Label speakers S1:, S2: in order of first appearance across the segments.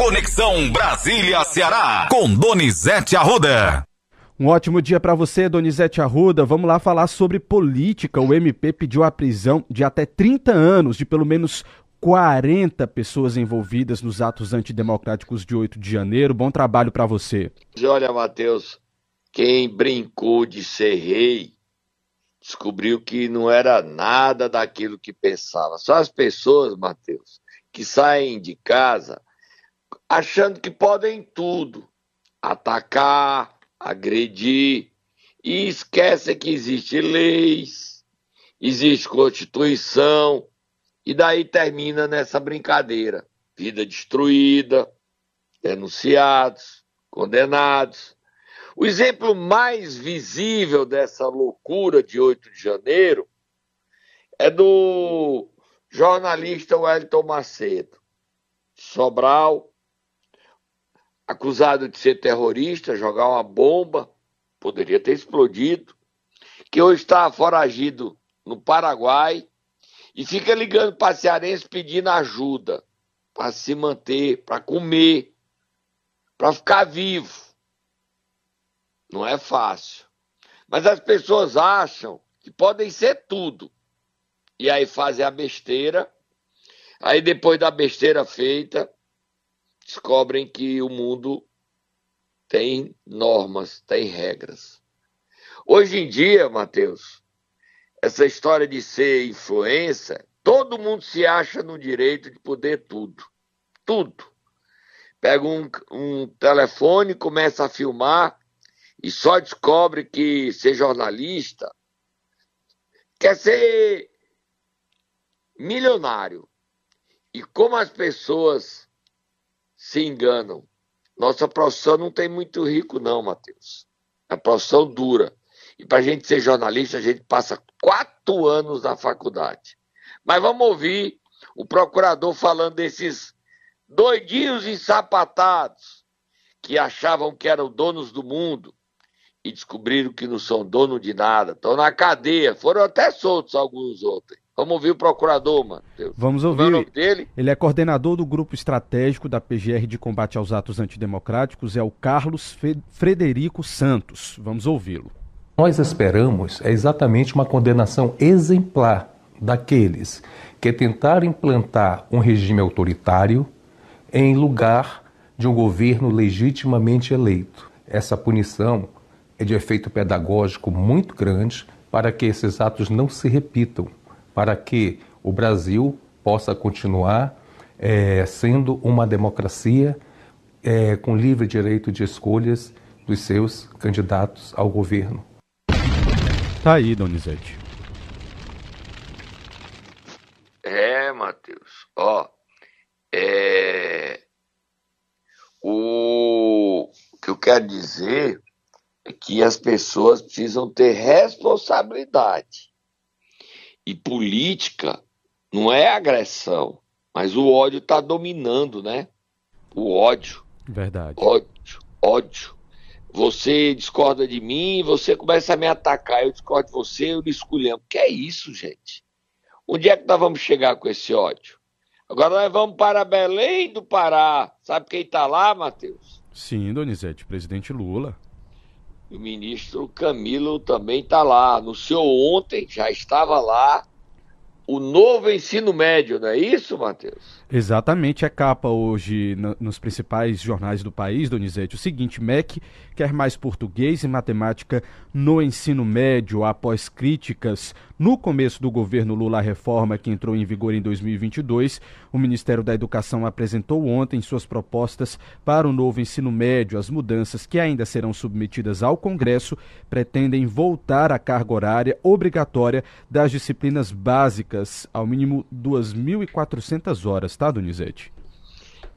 S1: Conexão Brasília-Ceará, com Donizete Arruda.
S2: Um ótimo dia para você, Donizete Arruda. Vamos lá falar sobre política. O MP pediu a prisão de até 30 anos de pelo menos 40 pessoas envolvidas nos atos antidemocráticos de 8 de janeiro. Bom trabalho para você.
S3: Olha, Matheus, quem brincou de ser rei descobriu que não era nada daquilo que pensava. Só as pessoas, Matheus, que saem de casa achando que podem tudo: atacar, agredir, e esquecem que existem leis, existe Constituição, e daí termina nessa brincadeira. Vida destruída, denunciados, condenados. O exemplo mais visível dessa loucura de 8 de janeiro é do jornalista Wellington Macedo. Sobral, acusado de ser terrorista, jogar uma bomba, poderia ter explodido, que hoje está foragido no Paraguai e fica ligando para cearense pedindo ajuda para se manter, para comer, para ficar vivo. Não é fácil. Mas as pessoas acham que podem ser tudo. E aí fazem a besteira. Aí depois da besteira feita, descobrem que o mundo tem normas, tem regras. Hoje em dia, Mateus, essa história de ser influência, todo mundo se acha no direito de poder tudo. Tudo. Pega um, um telefone, começa a filmar e só descobre que ser jornalista quer ser milionário. E como as pessoas se enganam. Nossa profissão não tem muito rico, não, Matheus. É profissão dura. E para a gente ser jornalista, a gente passa quatro anos na faculdade. Mas vamos ouvir o procurador falando desses doidinhos ensapatados que achavam que eram donos do mundo e descobriram que não são dono de nada. Estão na cadeia. Foram até soltos alguns outros. Vamos ouvir o procurador, mano.
S2: Vamos ouvir. É o nome dele? Ele é coordenador do grupo estratégico da PGR de combate aos atos antidemocráticos, é o Carlos Frederico Santos. Vamos ouvi-lo.
S4: Nós esperamos é exatamente uma condenação exemplar daqueles que tentaram implantar um regime autoritário em lugar de um governo legitimamente eleito. Essa punição é de efeito pedagógico muito grande para que esses atos não se repitam para que o Brasil possa continuar é, sendo uma democracia é, com livre direito de escolhas dos seus candidatos ao governo.
S2: Tá aí, Donizete.
S3: É, Matheus. Ó, é... O que eu quero dizer é que as pessoas precisam ter responsabilidade. E política não é agressão, mas o ódio está dominando, né? O ódio.
S2: Verdade.
S3: Ódio, ódio. Você discorda de mim, você começa a me atacar, eu discordo de você, eu lhe escolhendo. Que é isso, gente? Onde é que nós vamos chegar com esse ódio? Agora nós vamos para Belém do Pará. Sabe quem está lá, Matheus?
S2: Sim, Donizete, presidente Lula.
S3: O ministro Camilo também está lá. Anunciou ontem, já estava lá, o novo ensino médio, não é isso, Matheus?
S2: Exatamente, é capa hoje no, nos principais jornais do país, Donizete. O seguinte, MEC quer mais português e matemática no ensino médio após críticas no começo do governo Lula à reforma que entrou em vigor em 2022. O Ministério da Educação apresentou ontem suas propostas para o novo ensino médio. As mudanças que ainda serão submetidas ao Congresso pretendem voltar à carga horária obrigatória das disciplinas básicas ao mínimo 2.400 horas tá, Donizete?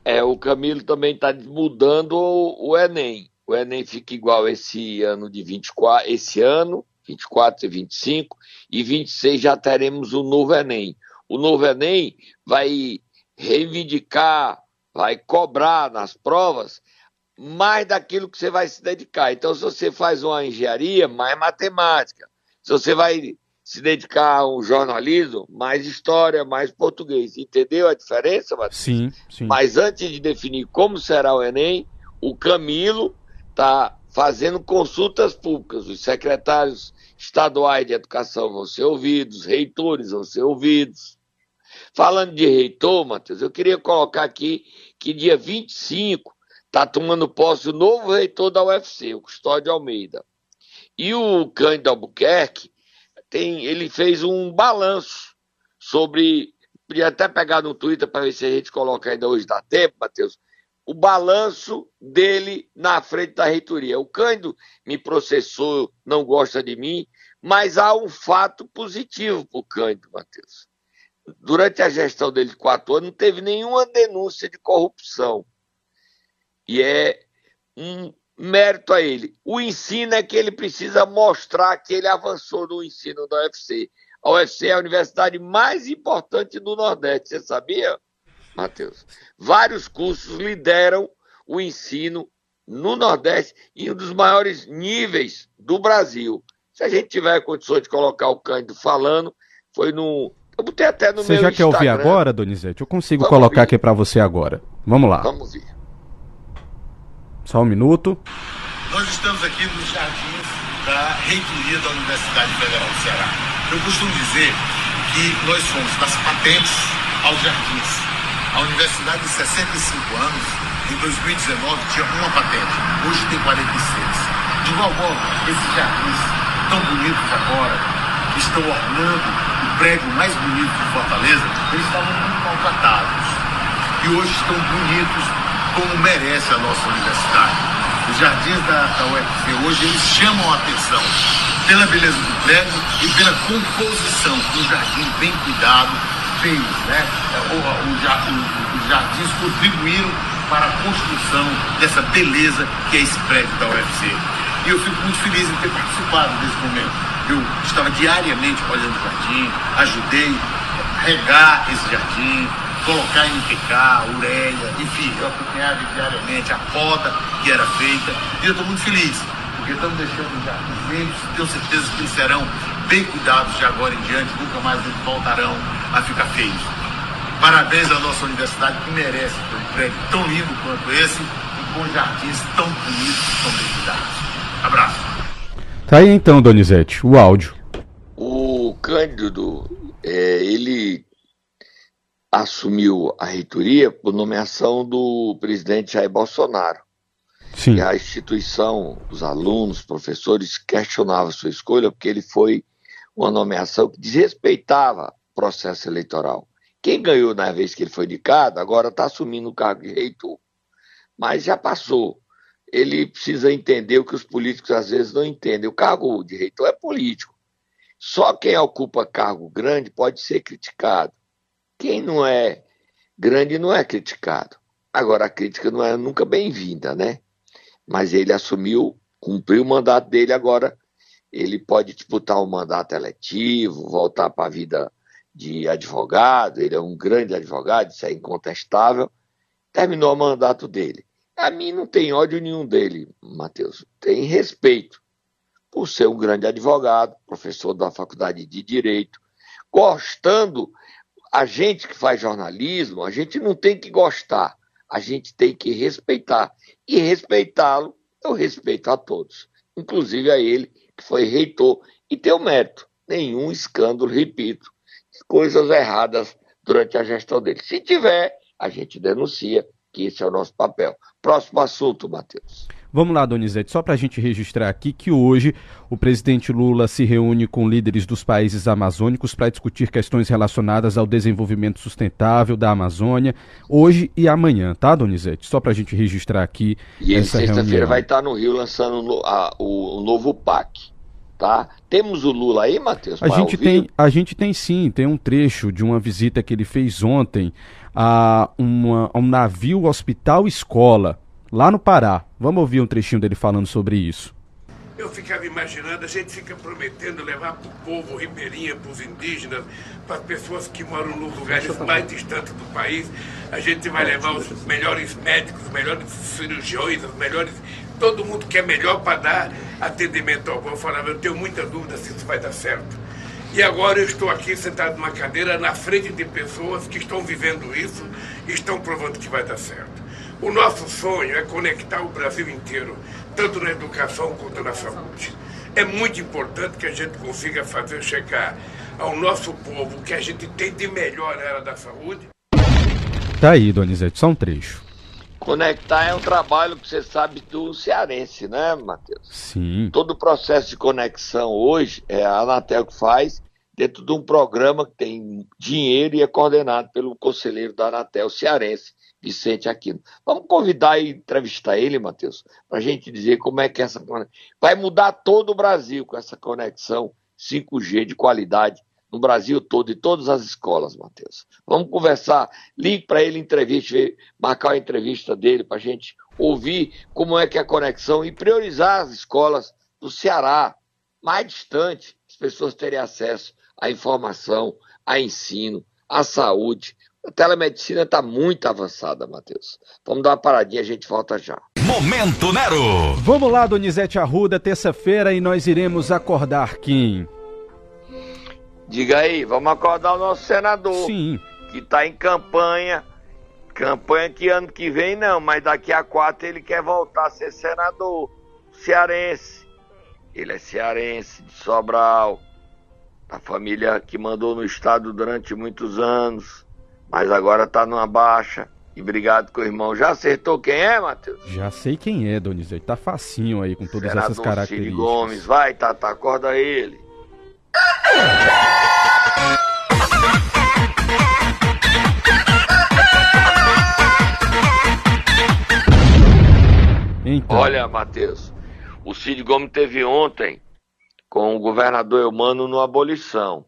S3: É, o Camilo também está mudando o, o, Enem. O Enem fica igual esse ano de 24, esse ano, 24 e 25, e 26 já teremos o novo Enem. O novo Enem vai reivindicar, vai cobrar nas provas mais daquilo que você vai se dedicar. Então, se você faz uma engenharia, mais matemática. Se você vai se dedicar ao jornalismo, mais história, mais português. Entendeu a diferença, Matheus?
S2: Sim, sim.
S3: Mas antes de definir como será o Enem, o Camilo está fazendo consultas públicas. Os secretários estaduais de educação vão ser ouvidos, reitores vão ser ouvidos. Falando de reitor, Matheus, eu queria colocar aqui que dia 25 está tomando posse o novo reitor da UFC, o Custódio Almeida. E o Cândido Albuquerque tem, ele fez um balanço sobre. Podia até pegar no Twitter para ver se a gente coloca ainda hoje dá tempo, Matheus. O balanço dele na frente da reitoria. O Cândido me processou, não gosta de mim, mas há um fato positivo para o Cândido, Matheus. Durante a gestão dele de quatro anos, não teve nenhuma denúncia de corrupção. E é um mérito a ele. O ensino é que ele precisa mostrar que ele avançou no ensino da UFC. A UFC é a universidade mais importante do Nordeste, você sabia, Matheus? Vários cursos lideram o ensino no Nordeste em um dos maiores níveis do Brasil. Se a gente tiver condições de colocar o Cândido falando, foi no. Eu botei até no
S2: você
S3: meu
S2: já quer ouvir agora, Donizete? Eu consigo Vamos colocar ouvir. aqui para você agora. Vamos lá.
S3: Vamos ver.
S2: Só um minuto.
S5: Nós estamos aqui nos jardins da reitoria da Universidade Federal do Ceará. Eu costumo dizer que nós somos das patentes aos jardins. A universidade de 65 anos, em 2019, tinha uma patente, hoje tem 46. De igual modo, esses jardins tão bonitos agora, que estão ornando o prédio mais bonito de Fortaleza, eles estavam muito maltratados. E hoje estão bonitos como merece a nossa universidade. Os jardins da, da UFC hoje eles chamam a atenção pela beleza do prédio e pela composição, um jardim bem cuidado, fez, né? O, os jardins contribuíram para a construção dessa beleza que é esse prédio da UFC. E eu fico muito feliz em ter participado desse momento. Eu estava diariamente olhando o jardim, ajudei a regar esse jardim, colocar NPK, ureia, enfim, eu acompanhava diariamente a poda que era feita e eu estou muito feliz, porque estamos deixando já verdes, tenho certeza que eles serão bem cuidados de agora em diante, nunca mais eles voltarão a ficar feios. Parabéns à nossa universidade que merece ter um prédio tão lindo quanto esse e com jardins tão bonitos e tão bem cuidados. Abraço.
S2: Tá aí então, Donizete, o áudio.
S3: O Cândido, é, ele assumiu a reitoria por nomeação do presidente Jair Bolsonaro. Sim. E a instituição, os alunos, professores questionavam sua escolha porque ele foi uma nomeação que desrespeitava processo eleitoral. Quem ganhou na vez que ele foi indicado, agora está assumindo o cargo de reitor. Mas já passou. Ele precisa entender o que os políticos às vezes não entendem. O cargo de reitor é político. Só quem ocupa cargo grande pode ser criticado. Quem não é grande não é criticado. Agora, a crítica não é nunca bem-vinda, né? Mas ele assumiu, cumpriu o mandato dele, agora ele pode disputar um mandato eletivo, voltar para a vida de advogado, ele é um grande advogado, isso é incontestável. Terminou o mandato dele. A mim não tem ódio nenhum dele, Matheus. Tem respeito por ser um grande advogado, professor da Faculdade de Direito, gostando a gente que faz jornalismo, a gente não tem que gostar, a gente tem que respeitar. E respeitá-lo, eu respeito a todos, inclusive a ele, que foi reitor, e tem o mérito. Nenhum escândalo, repito, coisas erradas durante a gestão dele. Se tiver, a gente denuncia, que esse é o nosso papel. Próximo assunto, Matheus.
S2: Vamos lá, Donizete, só para a gente registrar aqui que hoje o presidente Lula se reúne com líderes dos países amazônicos para discutir questões relacionadas ao desenvolvimento sustentável da Amazônia, hoje e amanhã, tá, Donizete? Só para a gente registrar aqui.
S3: E ele sexta-feira vai estar no Rio lançando a, o, o novo PAC. Tá? Temos o Lula aí, Matheus?
S2: A gente, tem, a gente tem sim, tem um trecho de uma visita que ele fez ontem a, uma, a um navio hospital escola lá no Pará. Vamos ouvir um trechinho dele falando sobre isso.
S6: Eu ficava imaginando, a gente fica prometendo levar para o povo ribeirinha, para os indígenas, para as pessoas que moram nos lugares mais distantes do país. A gente vai levar os melhores médicos, os melhores cirurgiões, os melhores. Todo mundo que é melhor para dar atendimento ao povo. Eu falava, eu tenho muita dúvida se isso vai dar certo. E agora eu estou aqui sentado numa cadeira na frente de pessoas que estão vivendo isso e estão provando que vai dar certo. O nosso sonho é conectar o Brasil inteiro, tanto na educação quanto na saúde. É muito importante que a gente consiga fazer chegar ao nosso povo o que a gente tem de melhor na área da saúde.
S2: Tá aí, Donizete, só um trecho.
S3: Conectar é um trabalho que você sabe do cearense, né, Matheus?
S2: Sim.
S3: Todo o processo de conexão hoje é a Anatel que faz dentro de um programa que tem dinheiro e é coordenado pelo conselheiro da Anatel cearense, Vicente Aquino. Vamos convidar e entrevistar ele, Matheus, para a gente dizer como é que essa vai mudar todo o Brasil com essa conexão 5G de qualidade no Brasil todo e todas as escolas, Matheus. Vamos conversar, ligue para ele entrevista, marcar a entrevista dele para a gente ouvir como é que é a conexão e priorizar as escolas do Ceará, mais distante, as pessoas terem acesso à informação, a ensino, à saúde. A telemedicina está muito avançada, Matheus. Vamos dar uma paradinha, a gente volta já.
S1: Momento Nero!
S2: Vamos lá, Donizete Arruda, terça-feira, e nós iremos acordar quem?
S3: Diga aí, vamos acordar o nosso senador.
S2: Sim.
S3: Que está em campanha. Campanha que ano que vem não, mas daqui a quatro ele quer voltar a ser senador. Cearense. Ele é cearense, de Sobral. A família que mandou no estado durante muitos anos. Mas agora está numa baixa. E obrigado com o irmão. Já acertou quem é, Matheus?
S2: Já sei quem é, Donizete. Tá facinho aí com todas
S3: Senador
S2: essas características.
S3: Cid Gomes. Vai, Tata, acorda ele.
S2: Então,
S3: Olha, Matheus, o Cid Gomes teve ontem com o governador Eumano no abolição.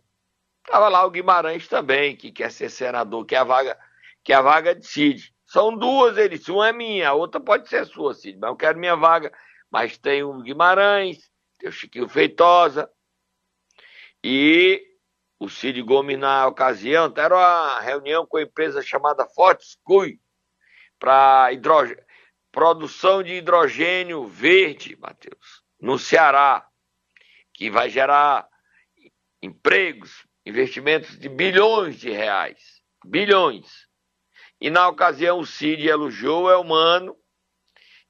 S3: Tava lá o Guimarães também, que quer ser senador, que a vaga, que a vaga de Cid. São duas, ele disse, uma é minha, a outra pode ser sua, Cid, mas eu quero minha vaga. Mas tem o Guimarães, tem o Chiquinho Feitosa e o Cid Gomes na ocasião, era uma reunião com a empresa chamada Fortescue para produção de hidrogênio verde, Matheus, no Ceará, que vai gerar empregos, investimentos de bilhões de reais. Bilhões. E na ocasião o Cid elogiou o Elmano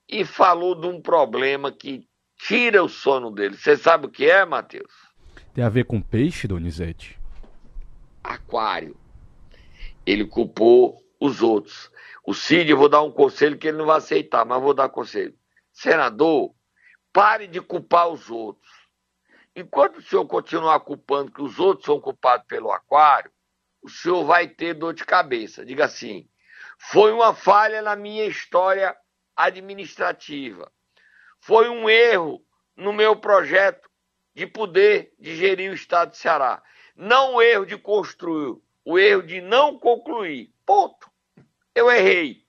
S3: e falou de um problema que tira o sono dele. Você sabe o que é, Matheus?
S2: Tem a ver com peixe, Donizete?
S3: Aquário. Ele culpou os outros. O Cid, vou dar um conselho que ele não vai aceitar, mas vou dar conselho. Senador, pare de culpar os outros. Enquanto o senhor continuar culpando que os outros são culpados pelo aquário, o senhor vai ter dor de cabeça. Diga assim: foi uma falha na minha história administrativa. Foi um erro no meu projeto de poder de gerir o estado de Ceará. Não o erro de construir, o erro de não concluir. Ponto eu errei.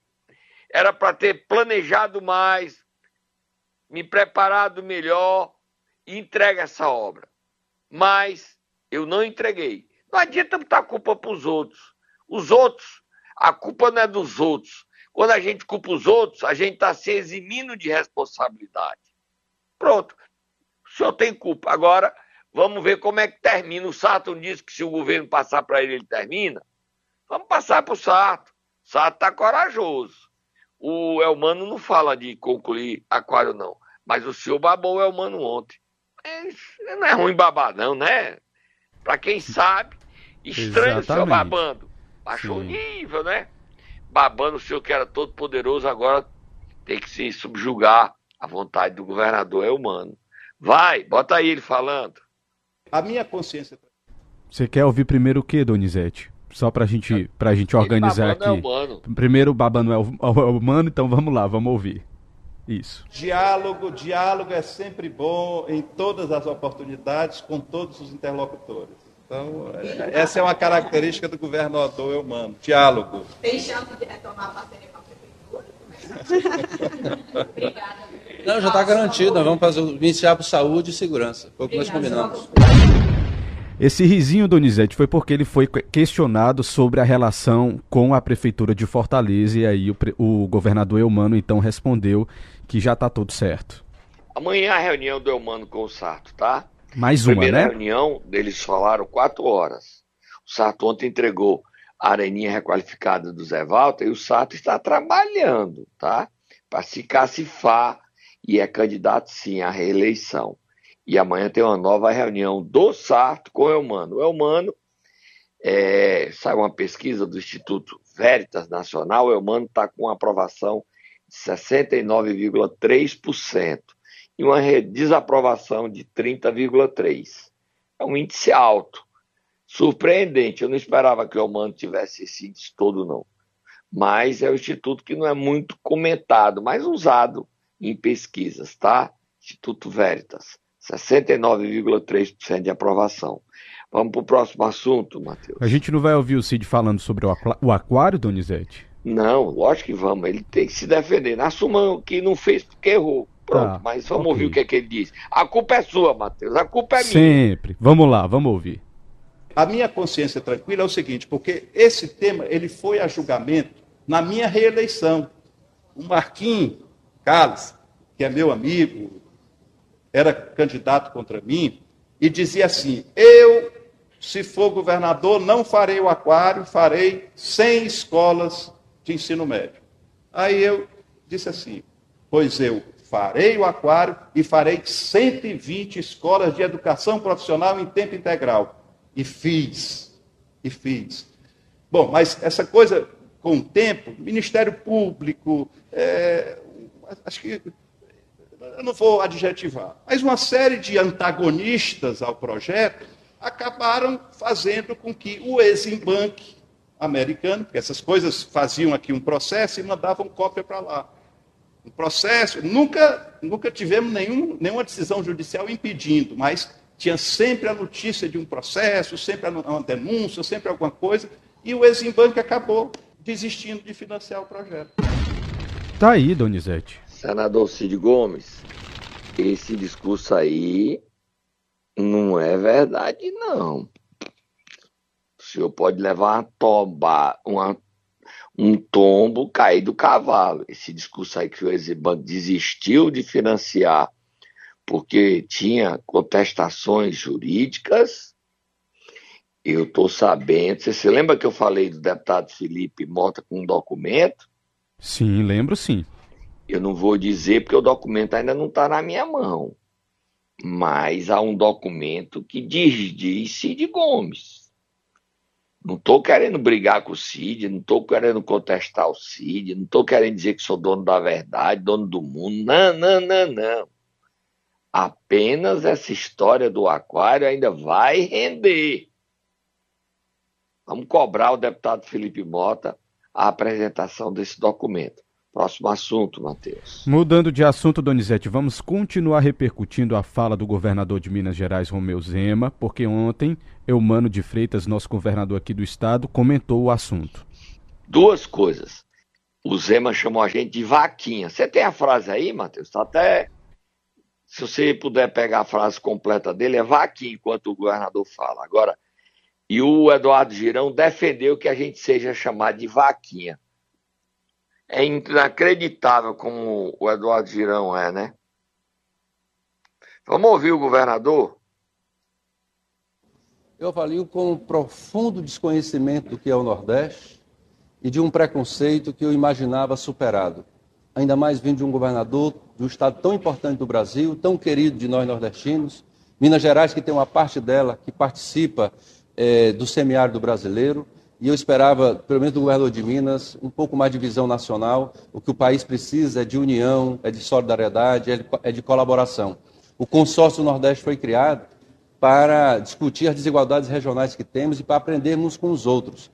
S3: Era para ter planejado mais, me preparado melhor e entregue essa obra. Mas eu não entreguei. Não adianta botar a culpa para os outros. Os outros, a culpa não é dos outros. Quando a gente culpa os outros, a gente está se eximindo de responsabilidade. Pronto. O senhor tem culpa. Agora, vamos ver como é que termina. O Sarto disse que se o governo passar para ele, ele termina. Vamos passar para o Sarto. Sato tá corajoso. O Elmano não fala de concluir aquário, não. Mas o senhor babou o Elmano ontem. É, não é ruim babar, não, né? Pra quem sabe, estranho Exatamente. o senhor babando. Baixou o nível, né? Babando o senhor que era todo poderoso, agora tem que se subjugar à vontade do governador Elmano. Vai, bota aí ele falando.
S7: A minha consciência.
S2: Você quer ouvir primeiro o que, Donizete? Só pra gente, pra gente organizar aqui. É humano. Primeiro babando é humano, então vamos lá, vamos ouvir. Isso.
S7: Diálogo, diálogo é sempre bom em todas as oportunidades com todos os interlocutores. Então, é, essa é uma característica do governador humano. Diálogo. Tem chance de retomar a parceria com a prefeitura?
S8: Obrigada. Não, já está garantido. Nós vamos fazer, iniciar por saúde e segurança. Foi o que nós combinamos.
S2: Esse risinho, Donizete, foi porque ele foi questionado sobre a relação com a prefeitura de Fortaleza e aí o, o governador Eumano então respondeu que já está tudo certo.
S3: Amanhã a reunião do Eumano com o Sarto, tá?
S2: Mais uma,
S3: Primeira
S2: né?
S3: reunião, eles falaram quatro horas. O Sarto ontem entregou a areninha requalificada do Zé Walter e o Sarto está trabalhando, tá? Para se cacifar e é candidato sim à reeleição. E amanhã tem uma nova reunião do Sarto com o Elmano. O Elmano é, saiu uma pesquisa do Instituto Veritas Nacional, o Elmano está com uma aprovação de 69,3% e uma desaprovação de 30,3%. É um índice alto. Surpreendente, eu não esperava que o Elmano tivesse esse índice todo, não. Mas é o instituto que não é muito comentado, mas usado em pesquisas, tá? Instituto Veritas, 69,3% de aprovação. Vamos para o próximo assunto, Matheus.
S2: A gente não vai ouvir o Cid falando sobre o, aquário, Donizete?
S3: Não, lógico que vamos. Ele tem que se defender. Assuma que não fez porque errou. Pronto,
S2: Tá,
S3: mas vamos
S2: ok.
S3: ouvir o que, é que ele diz. A culpa é sua, Matheus. A culpa é minha.
S2: Sempre. Vamos lá, vamos ouvir.
S7: A minha consciência tranquila é o seguinte, porque esse tema ele foi a julgamento na minha reeleição. O Marquinhos Carlos, que é meu amigo, era candidato contra mim e dizia assim: eu, se for governador, não farei o aquário, farei 100 escolas de ensino médio. Aí eu disse assim: pois eu farei o aquário e farei 120 escolas de educação profissional em tempo integral. E fiz, e fiz. Bom, mas essa coisa, com o tempo, Ministério Público, é, acho que eu não vou adjetivar, mas uma série de antagonistas ao projeto acabaram fazendo com que o Eximbank americano, porque essas coisas faziam aqui um processo e mandavam cópia para lá. Um processo, nunca, nunca tivemos nenhum, nenhuma decisão judicial impedindo, mas tinha sempre a notícia de um processo, sempre uma denúncia, sempre alguma coisa, e o Eximbank acabou desistindo de financiar o projeto.
S2: Tá aí, Donizete.
S3: Senador Cid Gomes, esse discurso aí não é verdade, não. O senhor pode levar uma tomba, uma, um tombo, cair do cavalo. Esse discurso aí que o Eximbank desistiu de financiar porque tinha contestações jurídicas. Eu estou sabendo. Você se lembra que eu falei do deputado Felipe Mota com um documento?
S2: Sim, lembro sim.
S3: Eu não vou dizer porque o documento ainda não está na minha mão. Mas há um documento que diz, diz Cid Gomes. Não estou querendo brigar com o Cid, não estou querendo contestar o Cid, não estou querendo dizer que sou dono da verdade, dono do mundo. Não, não, não, não. Apenas essa história do aquário ainda vai render. Vamos cobrar o deputado Felipe Mota a apresentação desse documento. Próximo assunto, Matheus.
S2: Mudando de assunto, Donizete, vamos continuar repercutindo a fala do governador de Minas Gerais, Romeu Zema, porque ontem Eumano de Freitas, nosso governador aqui do estado, comentou o assunto.
S3: Duas coisas. O Zema chamou a gente de vaquinha. Você tem a frase aí, Matheus? Tá até. Se você puder pegar a frase completa dele, é vaquinha, enquanto o governador fala. Agora, e o Eduardo Girão defendeu que a gente seja chamado de vaquinha. É inacreditável como o Eduardo Girão é, né? Vamos ouvir o governador?
S8: Eu avalio com um profundo desconhecimento do que é o Nordeste e de um preconceito que eu imaginava superado. Ainda mais vindo de um governador um estado tão importante do Brasil, tão querido de nós nordestinos, Minas Gerais, que tem uma parte dela que participa eh, do semiárido brasileiro, e eu esperava, pelo menos do governador de Minas, um pouco mais de visão nacional. O que o país precisa é de união, é de solidariedade, é de, é de colaboração. O consórcio do Nordeste foi criado para discutir as desigualdades regionais que temos e para aprendermos com os outros.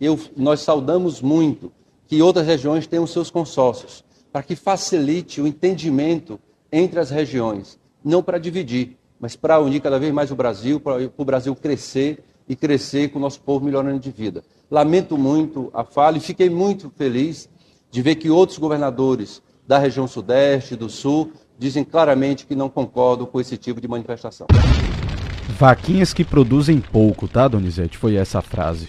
S8: Eu, nós saudamos muito que outras regiões tenham seus consórcios, para que facilite o entendimento entre as regiões, não para dividir, mas para unir cada vez mais o Brasil, para o Brasil crescer e crescer com o nosso povo melhorando de vida. Lamento muito a fala e fiquei muito feliz de ver que outros governadores da região Sudeste, do Sul, dizem claramente que não concordam com esse tipo de manifestação.
S2: Vaquinhas que produzem pouco, tá, Donizete? Foi essa a frase.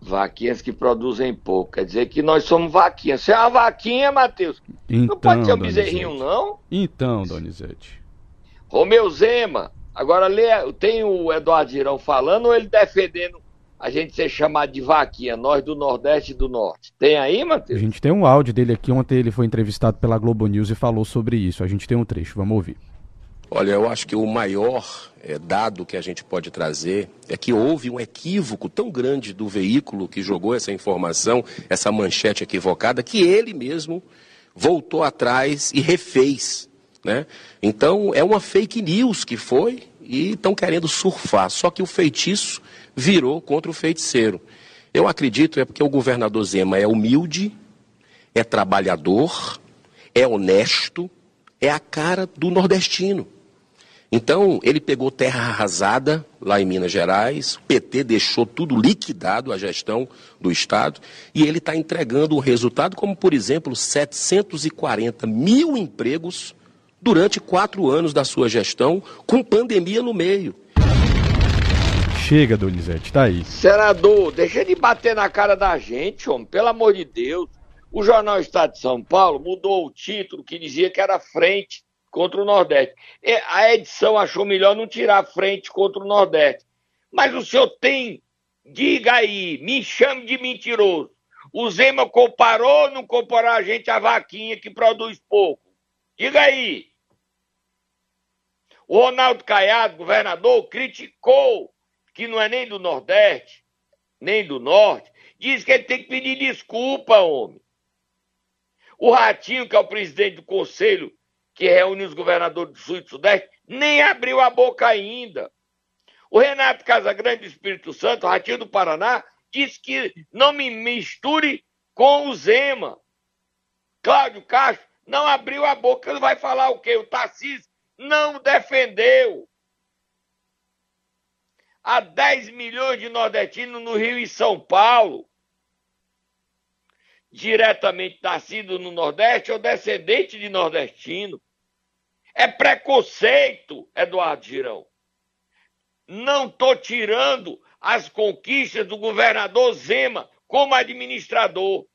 S3: Vaquinhas que produzem pouco. Quer dizer que nós somos vaquinhas. Você é uma vaquinha, Matheus.
S2: Então,
S3: não pode ser um
S2: Donizete.
S3: bezerrinho, não.
S2: Então, Donizete.
S3: Romeu Zema, Agora, tem o Eduardo Girão falando ou ele defendendo a gente ser chamado de vaquinha, nós do Nordeste e do Norte. Tem aí, Matheus?
S2: A gente tem um áudio dele aqui, ontem ele foi entrevistado pela Globo News e falou sobre isso. A gente tem um trecho, vamos ouvir.
S9: Olha, eu acho que o maior é, dado que a gente pode trazer é que houve um equívoco tão grande do veículo que jogou essa informação, essa manchete equivocada, que ele mesmo voltou atrás e refez. Né? Então, é uma fake news que foi e estão querendo surfar. Só que o feitiço virou contra o feiticeiro. Eu acredito é porque o governador Zema é humilde, é trabalhador, é honesto, é a cara do nordestino. Então, ele pegou terra arrasada lá em Minas Gerais, o PT deixou tudo liquidado, a gestão do Estado, e ele está entregando um resultado como, por exemplo, 740 mil empregos durante quatro anos da sua gestão, com pandemia no meio.
S2: Chega, Donizete, tá aí.
S3: Senador, deixa de bater na cara da gente, homem, pelo amor de Deus. O jornal Estado de São Paulo mudou o título que dizia que era frente contra o Nordeste. A edição achou melhor não tirar frente contra o Nordeste. Mas o senhor tem, diga aí, me chame de mentiroso. O Zema comparou ou não comparou a gente a vaquinha que produz pouco? Diga aí. O Ronaldo Caiado, governador, criticou que não é nem do Nordeste, nem do Norte, diz que ele tem que pedir desculpa, homem. O Ratinho, que é o presidente do conselho que reúne os governadores do Sul e do Sudeste, nem abriu a boca ainda. O Renato Casagrande do Espírito Santo, Ratinho do Paraná, disse que não me misture com o Zema. Cláudio Castro não abriu a boca, ele vai falar o quê? O Tarcísio não defendeu a 10 milhões de nordestinos no Rio e São Paulo, diretamente nascido no Nordeste ou descendente de nordestino. É preconceito, Eduardo Girão. Não estou tirando as conquistas do governador Zema como administrador,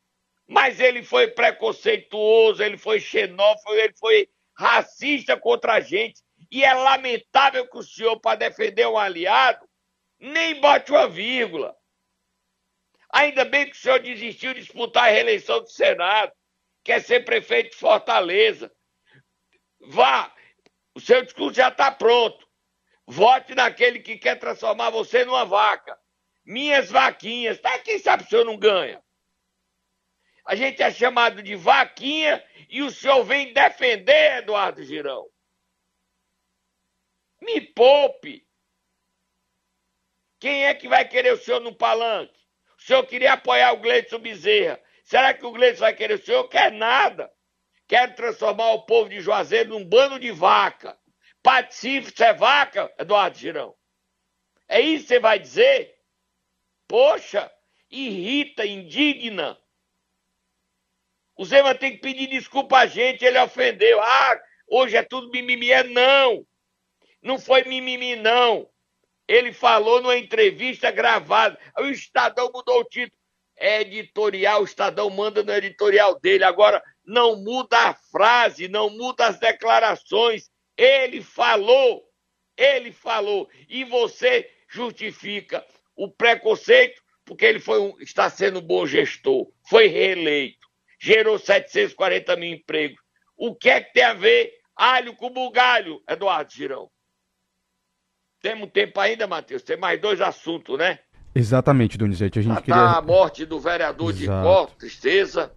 S3: mas ele foi preconceituoso, ele foi xenófobo, ele foi racista contra a gente. E é lamentável que o senhor, para defender um aliado, nem bote uma vírgula. Ainda bem que o senhor desistiu de disputar a reeleição do Senado, quer ser prefeito de Fortaleza. Vá, o seu discurso já está pronto. Vote naquele que quer transformar você numa vaca. Minhas vaquinhas. Tá? Quem sabe o senhor não ganha? A gente é chamado de vaquinha e o senhor vem defender Eduardo Girão. Me poupe. Quem é que vai querer o senhor no palanque? O senhor queria apoiar o Gleison Bezerra. Será que o Gleison vai querer o senhor? Quer nada. Quer transformar o povo de Juazeiro num bando de vaca. Você é vaca, Eduardo Girão. É isso que você vai dizer? Poxa, irrita, indigna. O Zema tem que pedir desculpa a gente, ele ofendeu. Ah, hoje é tudo mimimi. É não. Não foi mimimi, não. Ele falou numa entrevista gravada. O Estadão mudou o título. É editorial, o Estadão manda no editorial dele. Agora, não muda a frase, não muda as declarações. Ele falou, ele falou. E você justifica o preconceito porque ele foi um, está sendo um bom gestor, foi reeleito, gerou 740 mil empregos. O que é que tem a ver alho com bugalho, Eduardo Girão? Temos tempo ainda, Matheus? Tem mais dois assuntos, né?
S2: Exatamente, Donizete. A gente queria...
S3: a morte do vereador Exato. de Có, tristeza.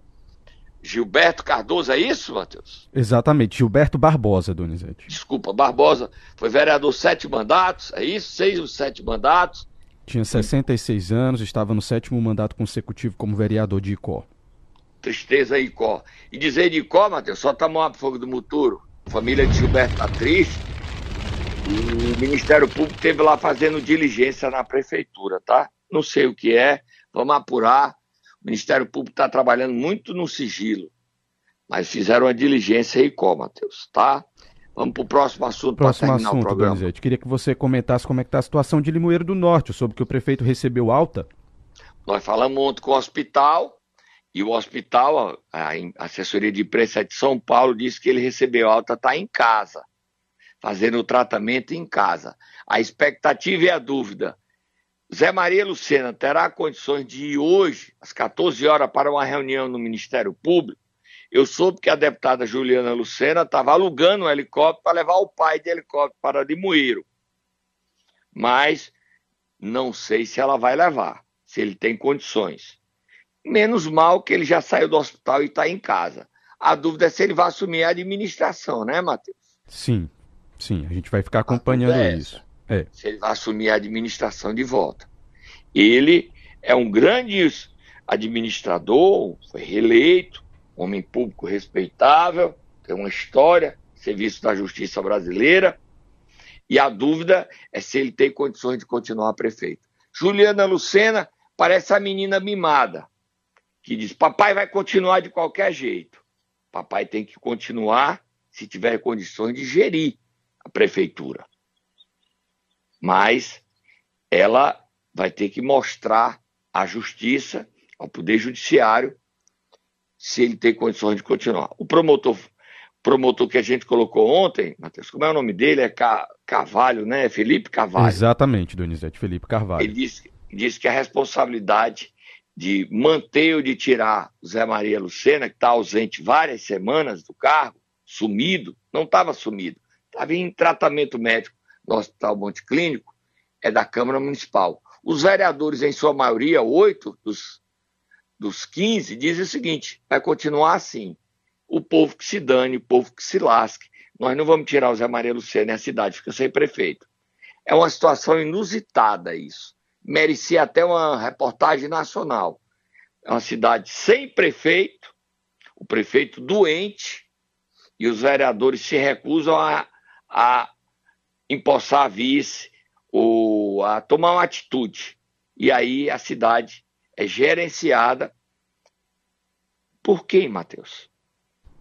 S3: Gilberto Cardoso, é isso, Matheus?
S2: Exatamente, Gilberto Barbosa, Donizete.
S3: Desculpa, Barbosa. Foi vereador sete mandatos, é isso? Seis ou sete mandatos.
S2: Tinha 66 anos, estava no sétimo mandato consecutivo como vereador de Icó.
S3: Tristeza Icó. E dizer de Icó, Matheus, só tomar pro fogo do muturo. A família de Gilberto tá triste o Ministério Público teve lá fazendo diligência na prefeitura, tá? Não sei o que é, vamos apurar. O Ministério Público está trabalhando muito no sigilo, mas fizeram uma diligência aí, qual, Matheus, tá? Vamos para o próximo assunto
S2: para terminar assunto, o programa. Donizete. Queria que você comentasse como é que está a situação de Limoeiro do Norte, sobre que o prefeito recebeu alta.
S3: Nós falamos ontem com o hospital, e o hospital, a assessoria de imprensa de São Paulo, disse que ele recebeu alta, está em casa fazendo o tratamento em casa. A expectativa e a dúvida. Zé Maria Lucena terá condições de ir hoje, às 14 horas, para uma reunião no Ministério Público? Eu soube que a deputada Juliana Lucena estava alugando um helicóptero para levar o pai de helicóptero para Limoeiro. Mas não sei se ela vai levar, se ele tem condições. Menos mal que ele já saiu do hospital e está em casa. A dúvida é se ele vai assumir a administração, né, Matheus?
S2: Sim, sim. A gente vai ficar acompanhando é isso.
S3: É. Se ele vai assumir a administração de volta. Ele é um grande administrador, foi reeleito, homem público respeitável, tem uma história, serviço da justiça brasileira. E a dúvida é se ele tem condições de continuar prefeito. Juliana Lucena parece a menina mimada, que diz: papai vai continuar de qualquer jeito. Papai tem que continuar se tiver condições de gerir a prefeitura. Mas ela vai ter que mostrar à justiça, ao poder judiciário, se ele tem condições de continuar. O promotor, promotor que a gente colocou ontem, Matheus, como é o nome dele? É Carvalho, né? Felipe Carvalho.
S2: Exatamente, Donizete, Felipe Carvalho.
S3: Ele disse, disse que a responsabilidade de manter ou de tirar o Zé Maria Lucena, que está ausente várias semanas do cargo, sumido, não estava sumido, estava em tratamento médico no Hospital Monte Clínico, é da Câmara Municipal. Os vereadores, em sua maioria, oito dos, dos 15, dizem o seguinte: vai continuar assim. O povo que se dane, o povo que se lasque. Nós não vamos tirar o Zé Maria Lucena e a cidade fica sem prefeito. É uma situação inusitada isso merecia até uma reportagem nacional. É uma cidade sem prefeito, o prefeito doente, e os vereadores se recusam a, a empossar a vice ou a tomar uma atitude. E aí a cidade é gerenciada por quem, Matheus?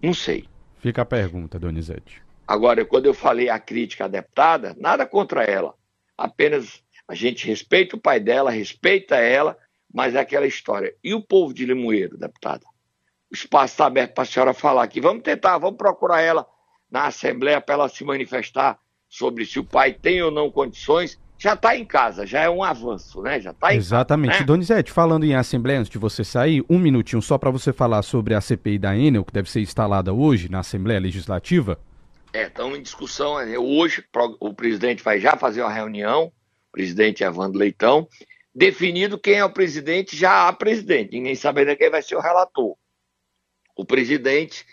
S3: Não sei.
S2: Fica a pergunta, Donizete.
S3: Agora, quando eu falei a crítica à deputada, nada contra ela. Apenas a gente respeita o pai dela, respeita ela, mas é aquela história. E o povo de Limoeiro, deputada? O espaço está aberto para a senhora falar aqui. Vamos tentar, vamos procurar ela na Assembleia para ela se manifestar sobre se o pai tem ou não condições. Já está em casa, já é um avanço, né? Já está
S2: Exatamente.
S3: Casa,
S2: né? Donizete, falando em Assembleia, antes de você sair, um minutinho só para você falar sobre a CPI da Enel, que deve ser instalada hoje na Assembleia Legislativa.
S3: É, estão em discussão. É, hoje o presidente vai já fazer uma reunião presidente Evandro Leitão. Definido quem é o presidente, já há presidente, ninguém sabe ainda quem vai ser o relator. O presidente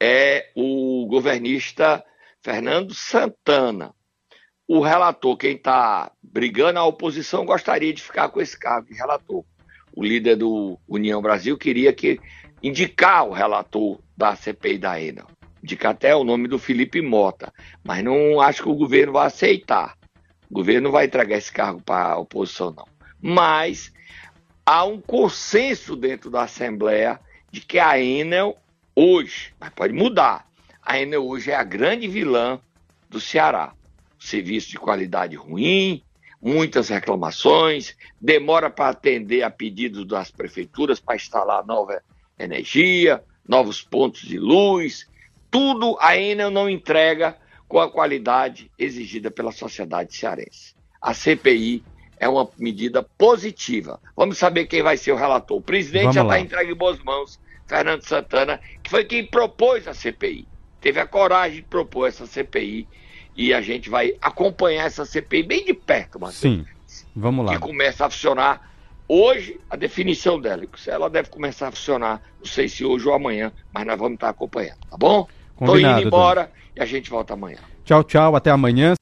S3: é o governista Fernando Santana. O relator, quem está brigando, a oposição gostaria de ficar com esse cargo de relator. O líder do União Brasil queria que indicar o relator da CPI da ENA. Indicar até o nome do Felipe Mota, mas não acho que o governo vai aceitar. O governo não vai entregar esse cargo para a oposição, não. Mas há um consenso dentro da Assembleia de que a Enel hoje, mas pode mudar, a Enel hoje é a grande vilã do Ceará. Serviço de qualidade ruim, muitas reclamações, demora para atender a pedidos das prefeituras para instalar nova energia, novos pontos de luz, tudo a Enel não entrega com a qualidade exigida pela sociedade cearense. A CPI é uma medida positiva. Vamos saber quem vai ser o relator. O presidente Vamos já está entregue em boas mãos, Fernando Santana, que foi quem propôs a CPI. Teve a coragem de propor essa CPI e a gente vai acompanhar essa CPI bem de perto, Matheus.
S2: Sim, vamos lá.
S3: Que começa a funcionar hoje, a definição dela. Ela deve começar a funcionar, não sei se hoje ou amanhã, mas nós vamos estar acompanhando, tá bom? Combinado, Tô indo embora e a gente volta amanhã.
S2: Tchau, tchau, até amanhã.